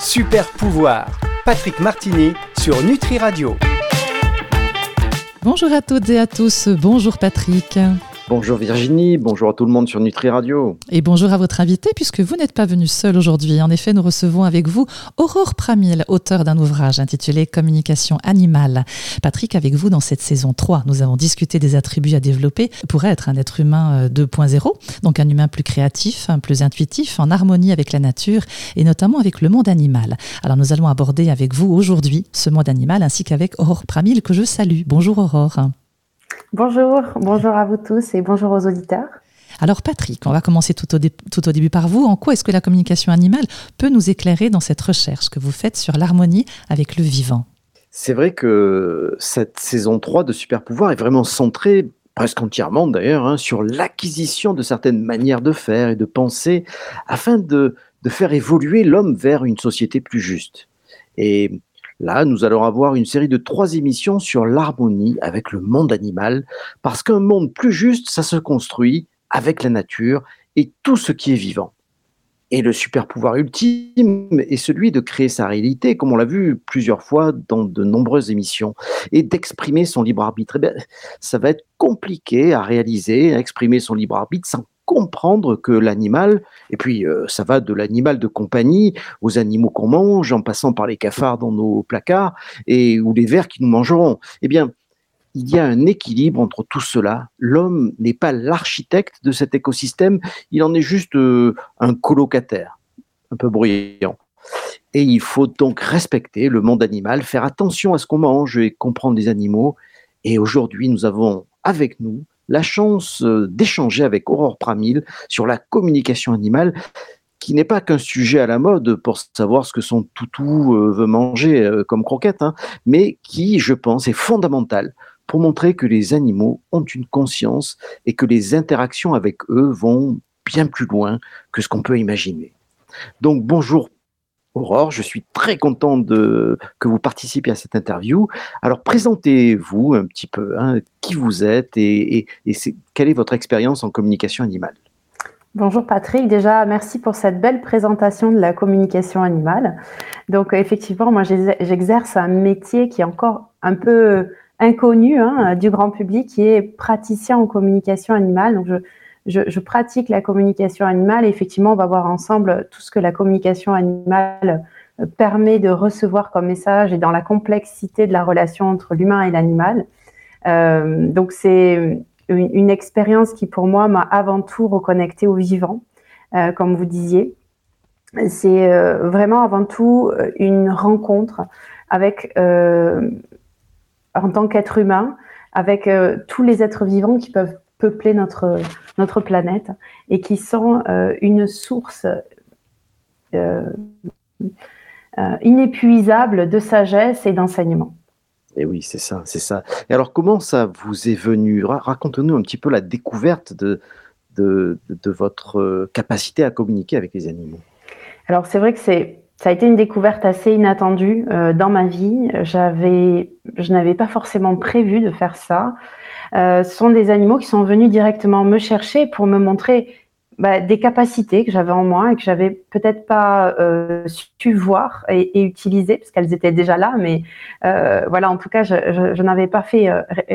Super pouvoir. Patrick Martini sur Nutri Radio. Bonjour à toutes et à tous. Bonjour Patrick. Bonjour Virginie, bonjour à tout le monde sur Nutri Radio. Et bonjour à votre invité, puisque vous n'êtes pas venu seul aujourd'hui. En effet, nous recevons avec vous Aurore Pramil, auteur d'un ouvrage intitulé Communication animale. Patrick, avec vous dans cette saison 3, nous avons discuté des attributs à développer pour être un être humain 2.0, euh, donc un humain plus créatif, plus intuitif, en harmonie avec la nature et notamment avec le monde animal. Alors nous allons aborder avec vous aujourd'hui ce monde animal ainsi qu'avec Aurore Pramil que je salue. Bonjour Aurore. Bonjour, bonjour à vous tous et bonjour aux auditeurs. Alors Patrick, on va commencer tout au, tout au début par vous. En quoi est-ce que la communication animale peut nous éclairer dans cette recherche que vous faites sur l'harmonie avec le vivant? C'est vrai que cette saison 3 de Super Pouvoir est vraiment centrée presque entièrement d'ailleurs, hein, sur l'acquisition de certaines manières de faire et de penser afin de, de faire évoluer l'homme vers une société plus juste. Et Là, nous allons avoir une série de trois émissions sur l'harmonie avec le monde animal, parce qu'un monde plus juste, ça se construit avec la nature et tout ce qui est vivant. Et le super pouvoir ultime est celui de créer sa réalité, comme on l'a vu plusieurs fois dans de nombreuses émissions, et d'exprimer son libre arbitre. Eh ça va être compliqué à réaliser, à exprimer son libre arbitre sans comprendre que l'animal, et puis euh, ça va de l'animal de compagnie aux animaux qu'on mange, en passant par les cafards dans nos placards, et ou les vers qui nous mangeront. Eh bien, il y a un équilibre entre tout cela. L'homme n'est pas l'architecte de cet écosystème, il en est juste euh, un colocataire, un peu bruyant. Et il faut donc respecter le monde animal, faire attention à ce qu'on mange et comprendre les animaux. Et aujourd'hui, nous avons avec nous la chance euh, d'échanger avec Aurore Pramil sur la communication animale qui n'est pas qu'un sujet à la mode pour savoir ce que son toutou euh, veut manger euh, comme croquette, hein, mais qui, je pense, est fondamental pour montrer que les animaux ont une conscience et que les interactions avec eux vont bien plus loin que ce qu'on peut imaginer. Donc bonjour Aurore, je suis très content de, que vous participiez à cette interview. Alors, présentez-vous un petit peu, hein, qui vous êtes et, quelle est votre expérience en communication animale? Bonjour Patrick, déjà merci pour cette belle présentation de la communication animale. Donc effectivement, moi j'exerce un métier qui est encore un peu inconnu hein, du grand public, qui est praticien en communication animale. Donc je, je, pratique la communication animale et effectivement, on va voir ensemble tout ce que la communication animale euh, permet de recevoir comme message et dans la complexité de la relation entre l'humain et l'animal. Euh, donc, c'est une, expérience qui, pour moi, m'a avant tout reconnecté au vivant, euh, comme vous disiez. C'est vraiment avant tout une rencontre en tant qu'être humain, avec tous les êtres vivants qui peuvent peupler notre, notre planète et qui sont euh, une source euh, euh, inépuisable de sagesse et d'enseignement. Et oui, c'est ça, c'est ça. Et alors, comment ça vous est venu? Racontez-nous un petit peu la découverte de, de, de, votre capacité à communiquer avec les animaux. Alors, c'est vrai que c'est ça a été une découverte assez inattendue dans ma vie. J'avais, je n'avais pas forcément prévu de faire ça. Euh, sont des animaux qui sont venus directement me chercher pour me montrer bah, des capacités que j'avais en moi et que j'avais peut-être pas euh, su voir et, utiliser parce qu'elles étaient déjà là, mais euh, voilà, en tout cas, je, je, n'avais pas fait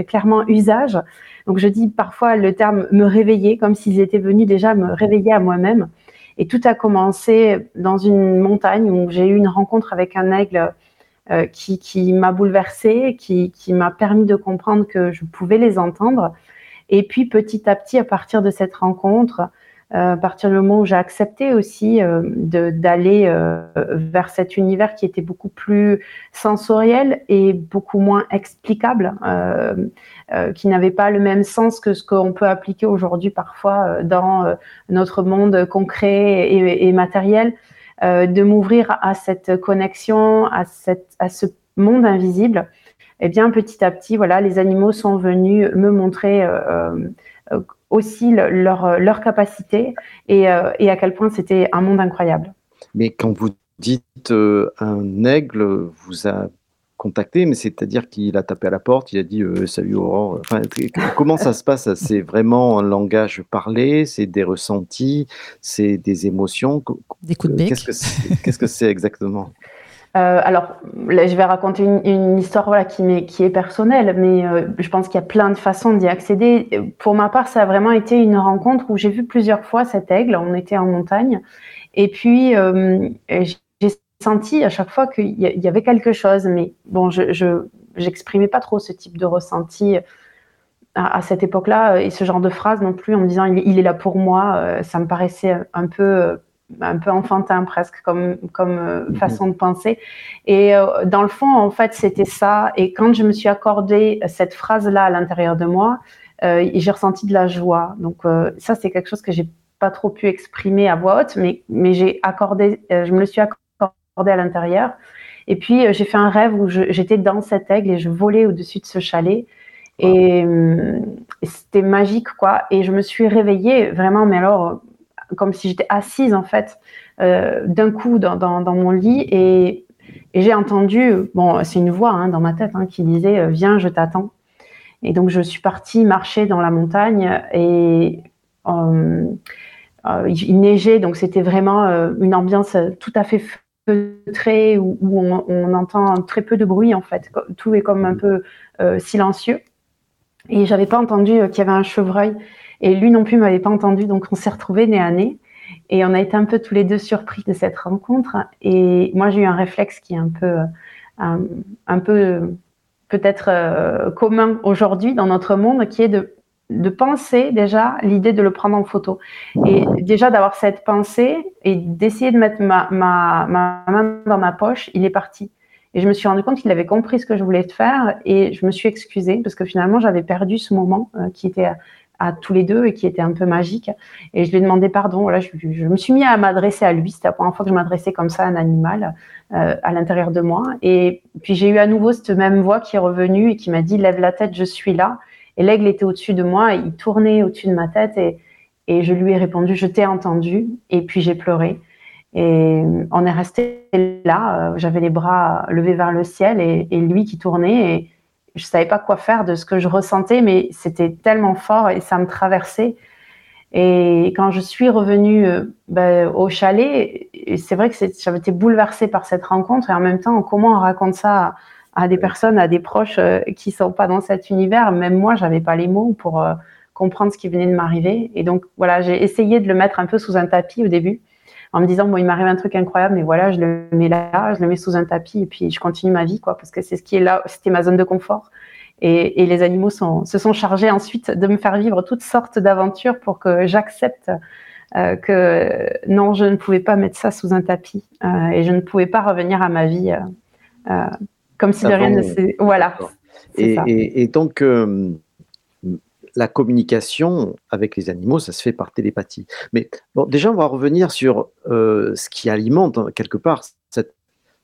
clairement usage. Donc je dis parfois le terme me réveiller comme s'ils étaient venus déjà me réveiller à moi-même. Et tout a commencé dans une montagne où j'ai eu une rencontre avec un aigle euh, qui, m'a bouleversée, qui, qui m'a permis de comprendre que je pouvais les entendre. Et puis petit à petit, à partir de cette rencontre, euh, à partir du moment où j'ai accepté aussi euh, d'aller vers cet univers qui était beaucoup plus sensoriel et beaucoup moins explicable, qui n'avait pas le même sens que ce qu'on peut appliquer aujourd'hui parfois dans notre monde concret et matériel. Euh, de m'ouvrir à cette connexion, à, ce monde invisible, et eh bien petit à petit, voilà, les animaux sont venus me montrer euh, euh, aussi leur, leur capacité et, à quel point c'était un monde incroyable. Mais quand vous dites un aigle vous a contacté, mais c'est-à-dire qu'il a tapé à la porte, il a dit Salut Aurore. Enfin, comment ça se passe? C'est vraiment un langage parlé, c'est des ressentis, c'est des émotions. Des coups de bec. Qu'est-ce que c'est exactement? Euh, alors, là, je vais raconter une, histoire voilà, qui, est, qui est personnelle, mais euh, je pense qu'il y a plein de façons d'y accéder. Pour ma part, ça a vraiment été une rencontre où j'ai vu plusieurs fois cet aigle. On était en montagne. Et puis, euh, senti à chaque fois qu'il y avait quelque chose. Mais bon, je n'exprimais pas trop ce type de ressenti à, cette époque-là et ce genre de phrase non plus en me disant il, il est là pour moi. ça me paraissait un peu un peu enfantin presque comme, comme euh, mhm. façon de penser. Et euh, dans le fond, en fait, c'était ça. Et quand je me suis accordé cette phrase-là à l'intérieur de moi, euh, j'ai ressenti de la joie. Donc ça, c'est quelque chose que j'ai pas trop pu exprimer à voix haute, mais, mais j'ai accordé, je me le suis accordé à l'intérieur. Et puis j'ai fait un rêve où j'étais dans cet aigle et je volais au-dessus de ce chalet. Et, et c'était magique, quoi. Et je me suis réveillée vraiment, mais alors comme si j'étais assise en fait euh, d'un coup dans, dans, mon lit et, et j'ai entendu, bon c'est une voix hein, dans ma tête hein, qui disait euh, viens je t'attends et donc je suis partie marcher dans la montagne et euh, il neigeait donc c'était vraiment une ambiance tout à fait feutrée où, on, entend très peu de bruit en fait tout est comme un peu silencieux et j'avais pas entendu qu'il y avait un chevreuil et lui non plus m'avait pas entendu, donc on s'est retrouvés nez à nez. Et on a été un peu tous les deux surpris de cette rencontre. Et moi, j'ai eu un réflexe qui est un peu, euh, un, peu peut-être euh, commun aujourd'hui dans notre monde, qui est de, de penser déjà l'idée de le prendre en photo. Et déjà d'avoir cette pensée et d'essayer de mettre ma, ma, ma, main dans ma poche, il est parti. Et je me suis rendu compte qu'il avait compris ce que je voulais faire et je me suis excusée parce que finalement j'avais perdu ce moment euh, qui était à tous les deux et qui était un peu magique. Et je lui ai demandé pardon. Voilà, je, me suis mis à m'adresser à lui. C'était la première fois que je m'adressais comme ça à un animal euh, à l'intérieur de moi. Et puis j'ai eu à nouveau cette même voix qui est revenue et qui m'a dit lève la tête, je suis là. Et l'aigle était au-dessus de moi, il tournait au-dessus de ma tête et, et je lui ai répondu je t'ai entendu. Et puis j'ai pleuré. Et on est resté là. Euh, j'avais les bras levés vers le ciel et, et lui qui tournait. Et, je savais pas quoi faire de ce que je ressentais, mais c'était tellement fort et ça me traversait. Et quand je suis revenue euh, ben, au chalet, c'est vrai que j'avais été bouleversée par cette rencontre et en même temps, comment on raconte ça à, des personnes, à des proches euh, qui sont pas dans cet univers. Même moi, j'avais pas les mots pour euh, comprendre ce qui venait de m'arriver. Et donc voilà, j'ai essayé de le mettre un peu sous un tapis au début en me disant bon il m'arrive un truc incroyable mais voilà je le mets là je le mets sous un tapis et puis je continue ma vie quoi parce que c'est ce qui est là c'était ma zone de confort. Et, les animaux se sont chargés ensuite de me faire vivre toutes sortes d'aventures pour que j'accepte euh, que non je ne pouvais pas mettre ça sous un tapis euh, et je ne pouvais pas revenir à ma vie euh, comme si de rien ne s'est voilà et, et, donc la communication avec les animaux, ça se fait par télépathie. Mais bon, déjà, on va revenir sur euh, ce qui alimente hein, quelque part cette,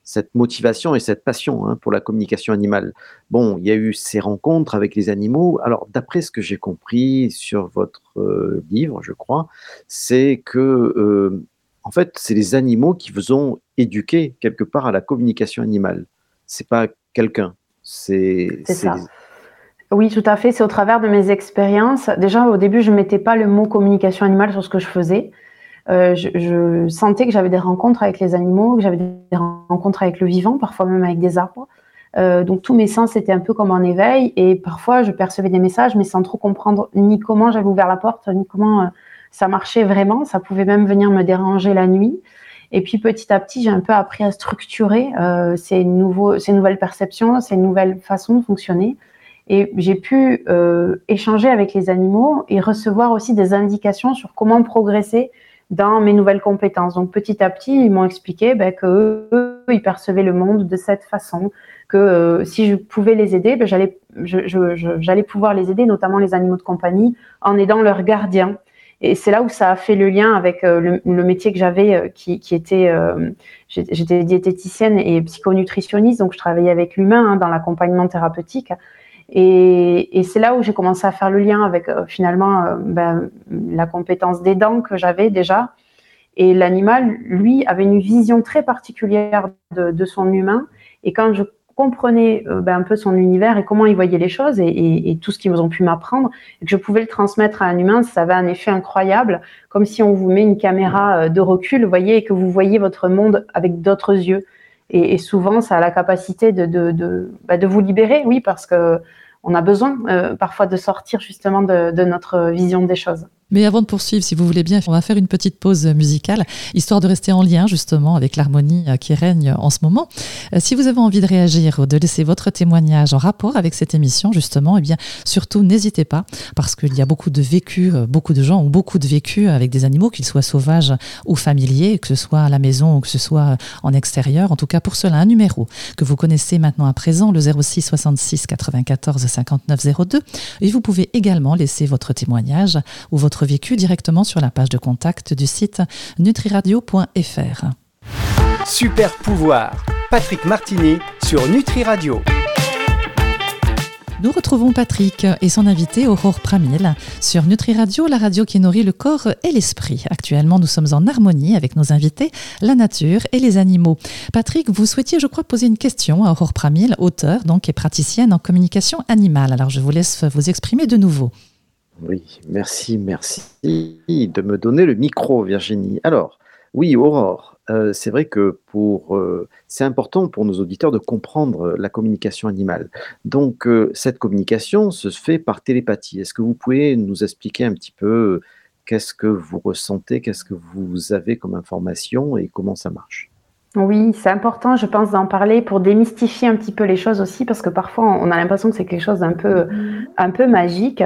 cette motivation et cette passion hein, pour la communication animale. Bon, il y a eu ces rencontres avec les animaux. Alors, d'après ce que j'ai compris sur votre euh, livre, je crois, c'est que, euh, en fait, c'est les animaux qui vous ont éduqué quelque part à la communication animale. C'est pas quelqu'un. C'est ça. Oui, tout à fait. C'est au travers de mes expériences. Déjà, au début, je ne mettais pas le mot communication animale sur ce que je faisais. Euh, je, sentais que j'avais des rencontres avec les animaux, que j'avais des rencontres avec le vivant, parfois même avec des arbres. Euh, donc tous mes sens étaient un peu comme en éveil et parfois je percevais des messages mais sans trop comprendre ni comment j'avais ouvert la porte ni comment euh, ça marchait vraiment. Ça pouvait même venir me déranger la nuit. Et puis petit à petit j'ai un peu appris à structurer ces, nouveaux, ces nouvelles perceptions, ces nouvelles façons de fonctionner. Et j'ai pu euh, échanger avec les animaux et recevoir aussi des indications sur comment progresser dans mes nouvelles compétences. Donc petit à petit, ils m'ont expliqué ben, que ils percevaient le monde de cette façon, que euh, si je pouvais les aider, ben, j'allais pouvoir les aider, notamment les animaux de compagnie, en aidant leurs gardiens. Et c'est là où ça a fait le lien avec euh, le, métier que j'avais, euh, qui, était, j'étais diététicienne et psychonutritionniste, donc je travaillais avec l'humain hein, dans l'accompagnement thérapeutique. Et, c'est là où j'ai commencé à faire le lien avec euh, finalement euh, ben, la compétence des dents que j'avais déjà. Et l'animal, lui, avait une vision très particulière de, son humain. Et quand je comprenais euh, ben, un peu son univers et comment il voyait les choses et, tout ce qu'ils ont pu m'apprendre, et que je pouvais le transmettre à un humain, ça avait un effet incroyable, comme si on vous met une caméra euh, de recul, vous voyez, et que vous voyez votre monde avec d'autres yeux. Et, souvent, ça a la capacité de, de, de, bah, de vous libérer, oui, parce que on a besoin euh, parfois de sortir justement de notre vision des choses. Mais avant de poursuivre, si vous voulez bien, on va faire une petite pause musicale, histoire de rester en lien justement avec l'harmonie euh, qui règne en ce moment. Euh, si vous avez envie de réagir ou de laisser votre témoignage en rapport avec cette émission, justement, eh bien, surtout n'hésitez pas, parce qu'il y a beaucoup de vécus, euh, beaucoup de gens ont beaucoup de vécus avec des animaux, qu'ils soient sauvages ou familiers, que ce soit à la maison ou que ce soit en extérieur. En tout cas, pour cela, un numéro que vous connaissez maintenant à présent, le 06 66 94 59 02. Et vous pouvez également laisser votre témoignage ou votre vécu directement sur la page de contact du site nutriradio.fr. Super pouvoir, Patrick Martini sur Nutri Radio. Nous retrouvons Patrick et son invité Aurore Pramil sur Nutri Radio, la radio qui nourrit le corps et l'esprit. Actuellement, nous sommes en harmonie avec nos invités, la nature et les animaux. Patrick, vous souhaitiez, je crois, poser une question à Aurore Pramil, auteur donc et praticienne en communication animale. Alors, je vous laisse vous exprimer de nouveau. Oui, merci, merci de me donner le micro, Virginie. Alors, oui, Aurore, euh, c'est vrai que pour, euh, c'est important pour nos auditeurs de comprendre la communication animale. Donc, euh, cette communication se fait par télépathie. Est-ce que vous pouvez nous expliquer un petit peu qu'est-ce que vous ressentez, qu'est-ce que vous avez comme information et comment ça marche? Oui, c'est important, je pense, d'en parler pour démystifier un petit peu les choses aussi, parce que parfois on a l'impression que c'est quelque chose d'un peu, mm. un peu magique.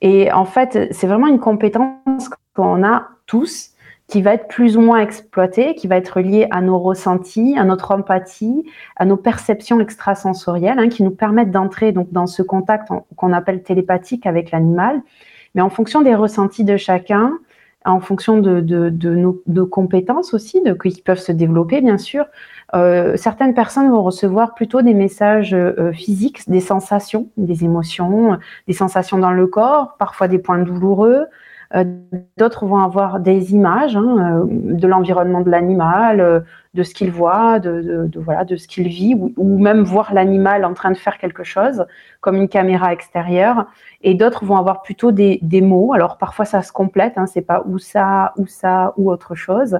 Et en fait, c'est vraiment une compétence qu'on a tous, qui va être plus ou moins exploitée, qui va être liée à nos ressentis, à notre empathie, à nos perceptions extrasensorielles, hein, qui nous permettent d'entrer donc dans ce contact qu'on appelle télépathique avec l'animal. Mais en fonction des ressentis de chacun, en fonction de, nos compétences aussi, de, qui peuvent se développer bien sûr. Euh, certaines personnes vont recevoir plutôt des messages euh, physiques, des sensations, des émotions, des sensations dans le corps, parfois des points douloureux, d'autres vont avoir des images hein, euh, de l'environnement de l'animal, euh, de ce qu'il voit, de, voilà, de ce qu'il vit, ou, même voir l'animal en train de faire quelque chose, comme une caméra extérieure. Et d'autres vont avoir plutôt des, mots. Alors parfois ça se complète, hein, c'est pas ou ça, ou ça, ou autre chose.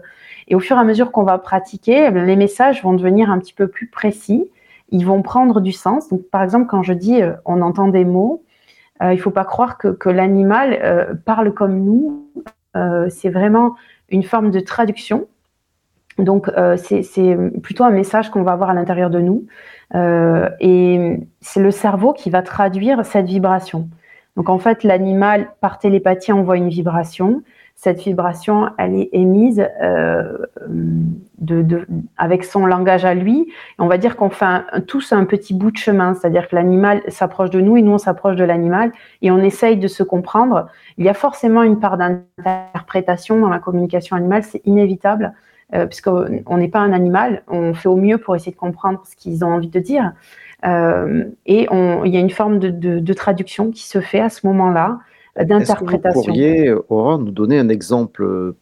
Et au fur et à mesure qu'on va pratiquer, les messages vont devenir un petit peu plus précis. Ils vont prendre du sens. Donc par exemple, quand je dis on entend des mots, euh, il ne faut pas croire que, l'animal euh, parle comme nous. Euh, c'est vraiment une forme de traduction. Donc, c'est plutôt un message qu'on va avoir à l'intérieur de nous. et c'est le cerveau qui va traduire cette vibration. Donc, en fait, l'animal, par télépathie, envoie une vibration cette vibration, elle est émise euh, avec son langage à lui. on va dire qu'on fait tous un petit bout de chemin, c'est-à-dire que l'animal s'approche de nous et nous on s'approche de l'animal et on essaye de se comprendre. Il y a forcément une part d'interprétation dans la communication animale, c'est inévitable. Euh, puisqu'on n'est pas un animal, on fait au mieux pour essayer de comprendre ce qu'ils ont envie de dire. Euh, et il y a une forme de, traduction qui se fait à ce moment-là d'interprétation. Vous pourriez, Aurore, nous donner un exemple euh,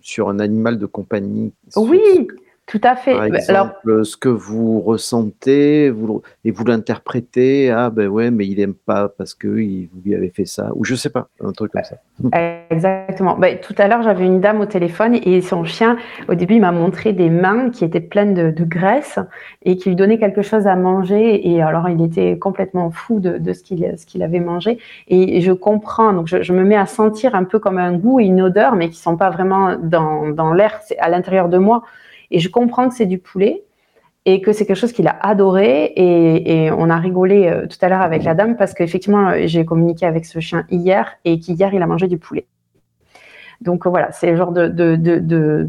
sur un animal de compagnie Oui, tout à fait. Par exemple, ce que vous ressentez vous, et vous l'interprétez, ah ben ouais, mais il n'aime pas parce que il, vous lui avez fait ça, ou je sais pas, un truc comme ça. Exactement. Ben, tout à l'heure, j'avais une dame au téléphone et son chien, au début, il m'a montré des mains qui étaient pleines de, graisse et qui lui donnaient quelque chose à manger. Et alors, il était complètement fou de, ce qu'il avait mangé. Et je comprends, donc je, me mets à sentir un peu comme un goût et une odeur, mais qui sont pas vraiment dans, dans l'air, c'est à l'intérieur de moi. Et je comprends que c'est du poulet et que c'est quelque chose qu'il a adoré. Et, on a rigolé euh, tout à l'heure avec la dame parce qu'effectivement, euh, j'ai communiqué avec ce chien hier et qu'hier, il a mangé du poulet. Donc voilà, c'est le genre de, de,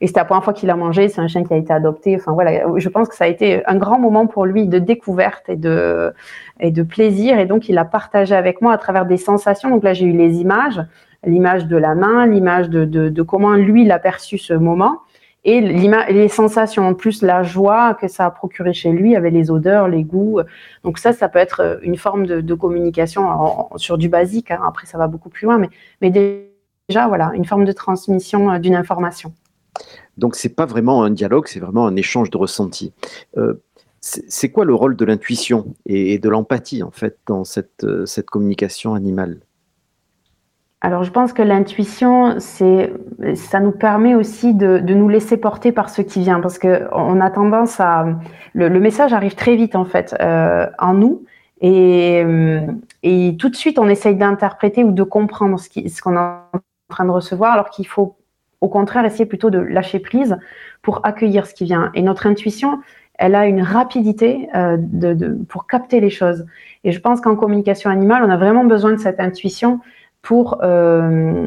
et c'était la première fois qu'il a mangé. C'est un chien qui a été adopté. Enfin voilà, je pense que ça a été un grand moment pour lui de découverte et de et de plaisir. Et donc il a partagé avec moi à travers des sensations. Donc là j'ai eu les images, l'image de la main, l'image de, de, comment lui il a perçu ce moment et les sensations, en plus la joie que ça a procuré chez lui avec les odeurs, les goûts. Donc ça, ça peut être euh, une forme de, communication sur du basique. Hein. Après, ça va beaucoup plus loin, mais, mais déjà, voilà, une forme de transmission euh, d'une information. Donc c'est pas vraiment un dialogue, c'est vraiment un échange de ressentis. Euh, c'est quoi le rôle de l'intuition et, de l'empathie en fait dans cette, cette communication animale? Alors, je pense que l'intuition, c'est, ça nous permet aussi de, de, nous laisser porter par ce qui vient, parce que on a tendance à, le, message arrive très vite en fait euh, en nous, et, et, tout de suite on essaye d'interpréter ou de comprendre ce, qui, ce qu'on est en train de recevoir, alors qu'il faut au contraire essayer plutôt de lâcher prise pour accueillir ce qui vient. Et notre intuition, elle a une rapidité euh, de, de, pour capter les choses. Et je pense qu'en communication animale, on a vraiment besoin de cette intuition pour, euh,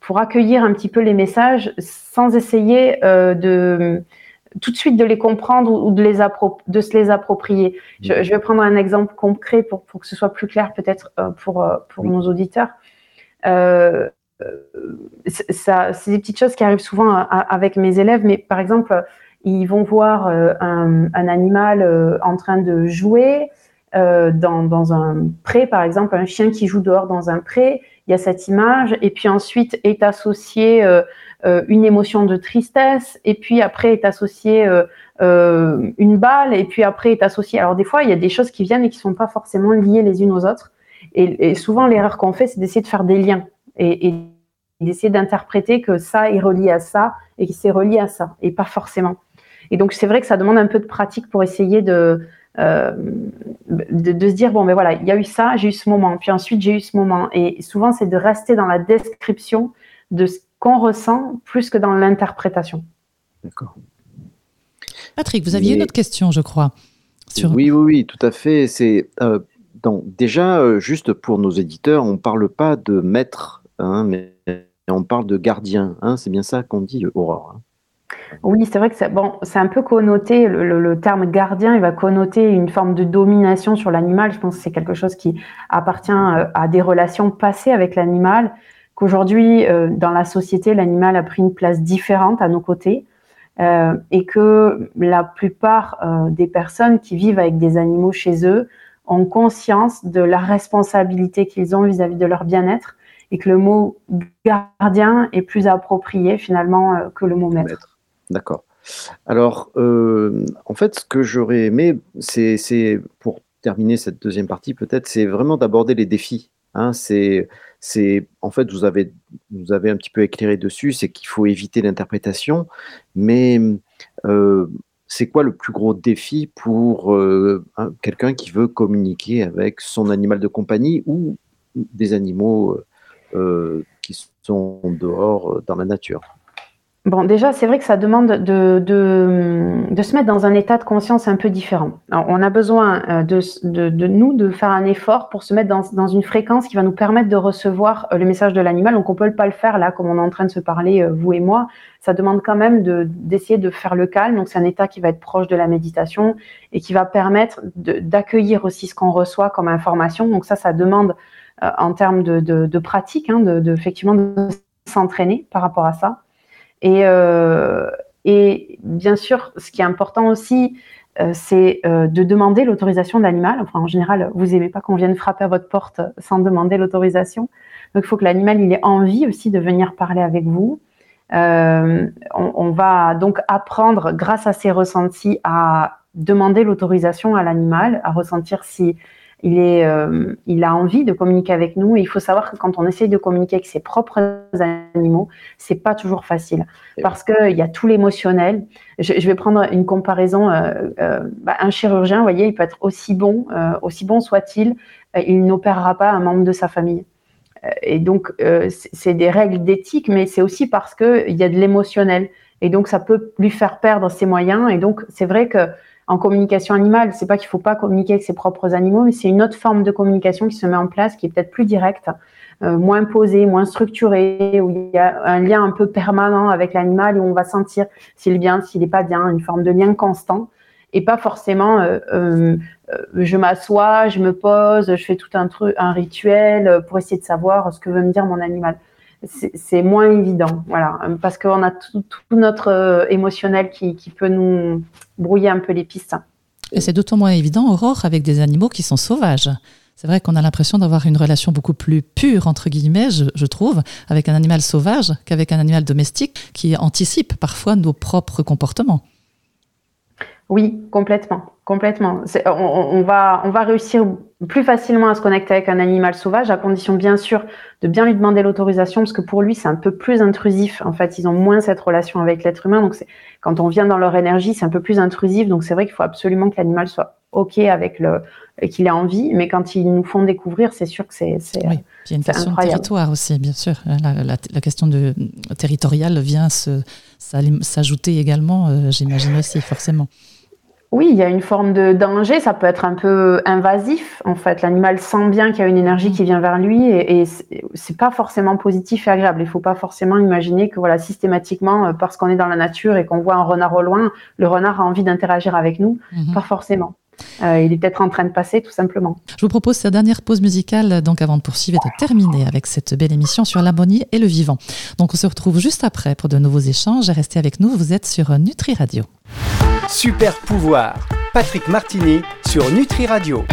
pour accueillir un petit peu les messages sans essayer euh, de tout de suite de les comprendre ou de, les de se les approprier. Je, vais prendre un exemple concret pour, pour que ce soit plus clair peut-être euh, pour, pour nos auditeurs. ça, c'est des petites choses qui arrivent souvent avec mes élèves, mais par exemple, ils vont voir un, un animal en train de jouer dans, dans, un pré, par exemple, un chien qui joue dehors dans un pré, il y a cette image, et puis ensuite est associée euh, euh, une émotion de tristesse, et puis après est associée euh, une balle, et puis après est associée. Alors des fois, il y a des choses qui viennent et qui sont pas forcément liées les unes aux autres. Et, souvent, l'erreur qu'on fait, c'est d'essayer de faire des liens et, et d'essayer d'interpréter que ça est relié à ça et que c'est relié à ça, et pas forcément. Et donc, c'est vrai que ça demande un peu de pratique pour essayer de, euh, de, se dire bon mais voilà il y a eu ça j'ai eu ce moment. Puis ensuite j'ai eu ce moment. Et souvent c'est de rester dans la description de ce qu'on ressent plus que dans l'interprétation. D'accord. Patrick vous aviez une autre question je crois sur... oui oui oui tout à fait. C'est euh, déjà euh, juste pour nos éditeurs on parle pas de maître hein, mais on parle de gardien hein, c'est bien ça qu'on dit Aurore hein. Oui, c'est vrai que bon, c'est un peu connoté, le, terme gardien, il va connoter une forme de domination sur l'animal. Je pense que c'est quelque chose qui appartient euh, à des relations passées avec l'animal, qu'aujourd'hui, euh, dans la société, l'animal a pris une place différente à nos côtés. Euh, et que la plupart des personnes qui vivent avec des animaux chez eux ont conscience de la responsabilité qu'ils ont vis-à-vis de leur bien-être et que le mot gardien est plus approprié finalement que le mot maître. D'accord. Alors, euh, en fait, ce que j'aurais aimé, c'est pour terminer cette deuxième partie, peut-être, c'est vraiment d'aborder les défis. Hein. c'est, en fait, vous avez, vous avez un petit peu éclairé dessus, c'est qu'il faut éviter l'interprétation, mais euh, c'est quoi le plus gros défi pour euh, quelqu'un qui veut communiquer avec son animal de compagnie ou des animaux qui sont dehors dans la nature? Bon, déjà, c'est vrai que ça demande de, de, de, se mettre dans un état de conscience un peu différent. on a besoin euh, de, de, nous de faire un effort pour se mettre dans, dans, une fréquence qui va nous permettre de recevoir euh, le message de l'animal. Donc, on peut pas le faire là, comme on est en train de se parler, euh, vous et moi. Ça demande quand même d'essayer de, faire le calme. Donc, c'est un état qui va être proche de la méditation et qui va permettre d'accueillir aussi ce qu'on reçoit comme information. Donc, ça, ça demande en termes de, pratique, hein, de, effectivement, de s'entraîner par rapport à ça. Et, euh, et bien sûr, ce qui est important aussi, euh, c'est euh, de demander l'autorisation de l'animal. Enfin, en général, vous n'aimez pas qu'on vienne frapper à votre porte sans demander l'autorisation. Donc, il faut que l'animal il ait envie aussi de venir parler avec vous. On, va donc apprendre, grâce à ces ressentis, à demander l'autorisation à l'animal, à ressentir si il, est, euh, il a envie de communiquer avec nous. Et il faut savoir que quand on essaye de communiquer avec ses propres animaux, c'est pas toujours facile parce qu'il y a tout l'émotionnel. Je, je, vais prendre une comparaison. Euh, euh, bah, un chirurgien, vous voyez, il peut être aussi bon, aussi bon soit-il, il n'opérera pas un membre de sa famille. Et donc, c'est des règles d'éthique, mais c'est aussi parce qu'il y a de l'émotionnel. Et donc, ça peut lui faire perdre ses moyens. Et donc, c'est vrai que en communication animale, c'est pas qu'il faut pas communiquer avec ses propres animaux, mais c'est une autre forme de communication qui se met en place, qui est peut-être plus directe, euh, moins posée, moins structurée, où il y a un lien un peu permanent avec l'animal, où on va sentir s'il est bien, s'il est pas bien, une forme de lien constant, et pas forcément euh, euh, je m'assois, je me pose, je fais tout un truc, un rituel pour essayer de savoir ce que veut me dire mon animal c'est moins évident, voilà, parce qu'on a tout, notre euh, émotionnel qui, peut nous brouiller un peu les pistes. Et c'est d'autant moins évident, Aurore, avec des animaux qui sont sauvages. C'est vrai qu'on a l'impression d'avoir une relation beaucoup plus pure, entre guillemets, je, trouve, avec un animal sauvage qu'avec un animal domestique qui anticipe parfois nos propres comportements. Oui, complètement. Complètement. On, on, va, on va réussir plus facilement à se connecter avec un animal sauvage, à condition bien sûr de bien lui demander l'autorisation, parce que pour lui c'est un peu plus intrusif. En fait, ils ont moins cette relation avec l'être humain, donc quand on vient dans leur énergie, c'est un peu plus intrusif. Donc c'est vrai qu'il faut absolument que l'animal soit ok avec le, qu'il ait envie, mais quand ils nous font découvrir, c'est sûr que c'est. Oui, il y a une question de territoire aussi, bien sûr. La, la, question de territoriale vient s'ajouter également, euh, j'imagine aussi, forcément. Oui, il y a une forme de danger, ça peut être un peu invasif. En fait, l'animal sent bien qu'il y a une énergie qui vient vers lui et, et c'est pas forcément positif et agréable. Il faut pas forcément imaginer que voilà systématiquement euh, parce qu'on est dans la nature et qu'on voit un renard au loin, le renard a envie d'interagir avec nous. Mhm. Pas forcément. Euh, il est peut-être en train de passer tout simplement. Je vous propose cette dernière pause musicale donc avant de poursuivre et de terminer avec cette belle émission sur l'harmonie et le vivant. Donc on se retrouve juste après pour de nouveaux échanges. Restez avec nous, vous êtes sur Nutri Radio. Super pouvoir, Patrick Martini sur Nutri Radio.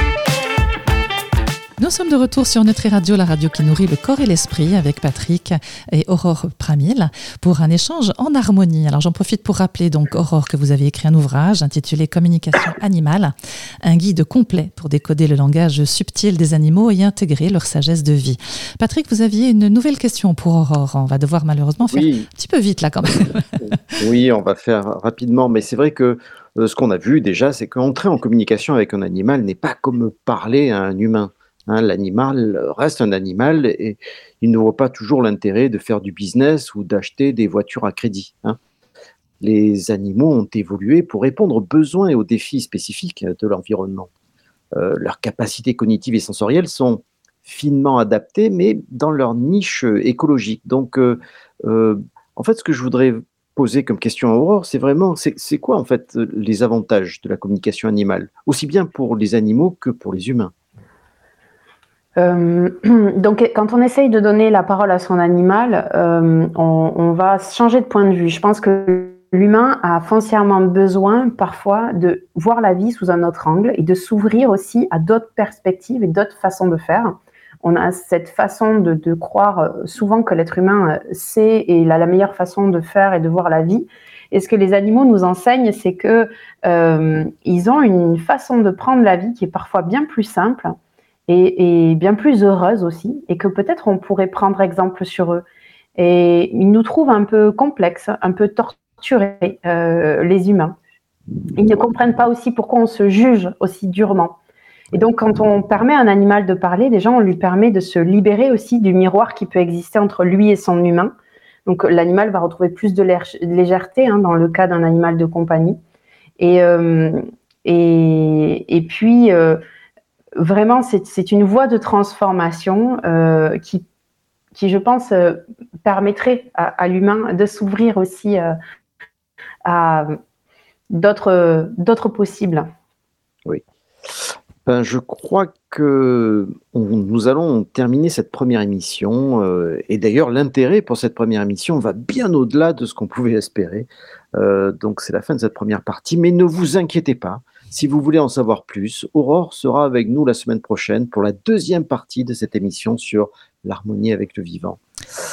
Nous sommes de retour sur Nutri Radio, la radio qui nourrit le corps et l'esprit, avec Patrick et Aurore Pramil pour un échange en harmonie. Alors j'en profite pour rappeler donc Aurore que vous avez écrit un ouvrage intitulé Communication animale, un guide complet pour décoder le langage subtil des animaux et intégrer leur sagesse de vie. Patrick, vous aviez une nouvelle question pour Aurore. On va devoir malheureusement faire un petit peu vite là quand même. oui, on va faire rapidement, mais c'est vrai que euh, ce qu'on a vu déjà, c'est qu'entrer en communication avec un animal n'est pas comme parler à un humain. Hein, l'animal reste un animal et il ne voit pas toujours l'intérêt de faire du business ou d'acheter des voitures à crédit. Hein. Les animaux ont évolué pour répondre aux besoins et aux défis spécifiques de l'environnement. Euh, leurs capacités cognitives et sensorielles sont finement adaptées, mais dans leur niche écologique. Donc, euh, euh, en fait, ce que je voudrais poser comme question à Aurore, c'est vraiment, c'est quoi en fait les avantages de la communication animale, aussi bien pour les animaux que pour les humains? Euh, donc, quand on essaye de donner la parole à son animal, euh, on, va changer de point de vue. Je pense que l'humain a foncièrement besoin parfois de voir la vie sous un autre angle et de s'ouvrir aussi à d'autres perspectives et d'autres façons de faire. On a cette façon de, croire euh, souvent que l'être humain sait et a la meilleure façon de faire et de voir la vie. Et ce que les animaux nous enseignent, c'est que ils ont une façon de prendre la vie qui est parfois bien plus simple et, bien plus heureuse aussi, et que peut-être on pourrait prendre exemple sur eux. Et ils nous trouvent un peu complexes, un peu torturés, euh, les humains. Ils ne comprennent pas aussi pourquoi on se juge aussi durement. Et donc, quand on permet à un animal de parler, déjà, on lui permet de se libérer aussi du miroir qui peut exister entre lui et son humain. Donc, l'animal va retrouver plus de légèreté hein, dans le cas d'un animal de compagnie. Et, euh, et, puis, euh, vraiment, c'est une voie de transformation euh, qui, qui, je pense, euh, permettrait à, l'humain de s'ouvrir aussi euh, à d'autres possibles. Oui. Ben, je crois que nous allons terminer cette première émission. et d'ailleurs, l'intérêt pour cette première émission va bien au-delà de ce qu'on pouvait espérer. Donc, c'est la fin de cette première partie. Mais ne vous inquiétez pas, si vous voulez en savoir plus, Aurore sera avec nous la semaine prochaine pour la deuxième partie de cette émission sur l'harmonie avec le vivant.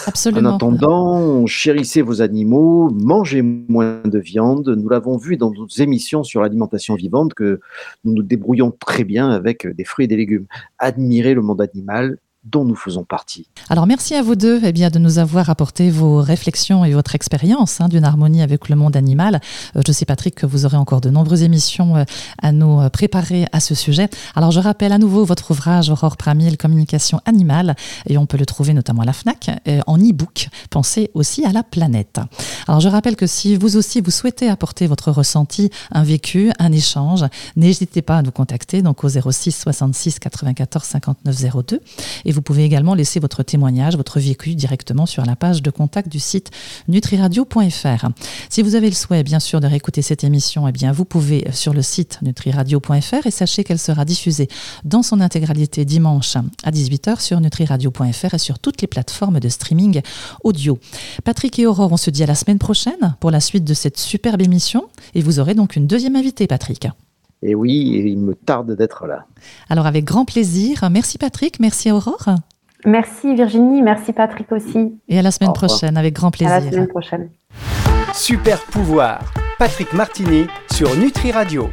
Absolument. En attendant, chérissez vos animaux, mangez moins de viande. Nous l'avons vu dans nos émissions sur l'alimentation vivante que nous nous débrouillons très bien avec des fruits et des légumes. Admirez le monde animal, dont nous faisons partie. Alors merci à vous deux eh bien, de nous avoir apporté vos réflexions et votre expérience hein, d'une harmonie avec le monde animal. Euh, je sais Patrick que vous aurez encore de nombreuses émissions euh, à nous euh, préparer à ce sujet. Alors je rappelle à nouveau votre ouvrage Aurore Pramil, Communication animale, et on peut le trouver notamment à la FNAC en e-book. Pensez aussi à la planète. Alors je rappelle que si vous aussi vous souhaitez apporter votre ressenti, un vécu, un échange, n'hésitez pas à nous contacter donc au 06 66 94 59 02 et vous pouvez également laisser votre témoignage, votre vécu directement sur la page de contact du site nutriradio.fr. Si vous avez le souhait, bien sûr, de réécouter cette émission, eh bien, vous pouvez sur le site nutriradio.fr et sachez qu'elle sera diffusée dans son intégralité dimanche à 18h sur nutriradio.fr et sur toutes les plateformes de streaming audio. Patrick et Aurore, on se dit à la semaine prochaine pour la suite de cette superbe émission et vous aurez donc une deuxième invitée, Patrick. Et oui, il me tarde d'être là. Alors avec grand plaisir. Merci Patrick, merci Aurore. Merci Virginie, merci Patrick aussi. Et à la semaine prochaine, avec grand plaisir. À la semaine prochaine. Super pouvoir, Patrick Martini sur Nutri Radio.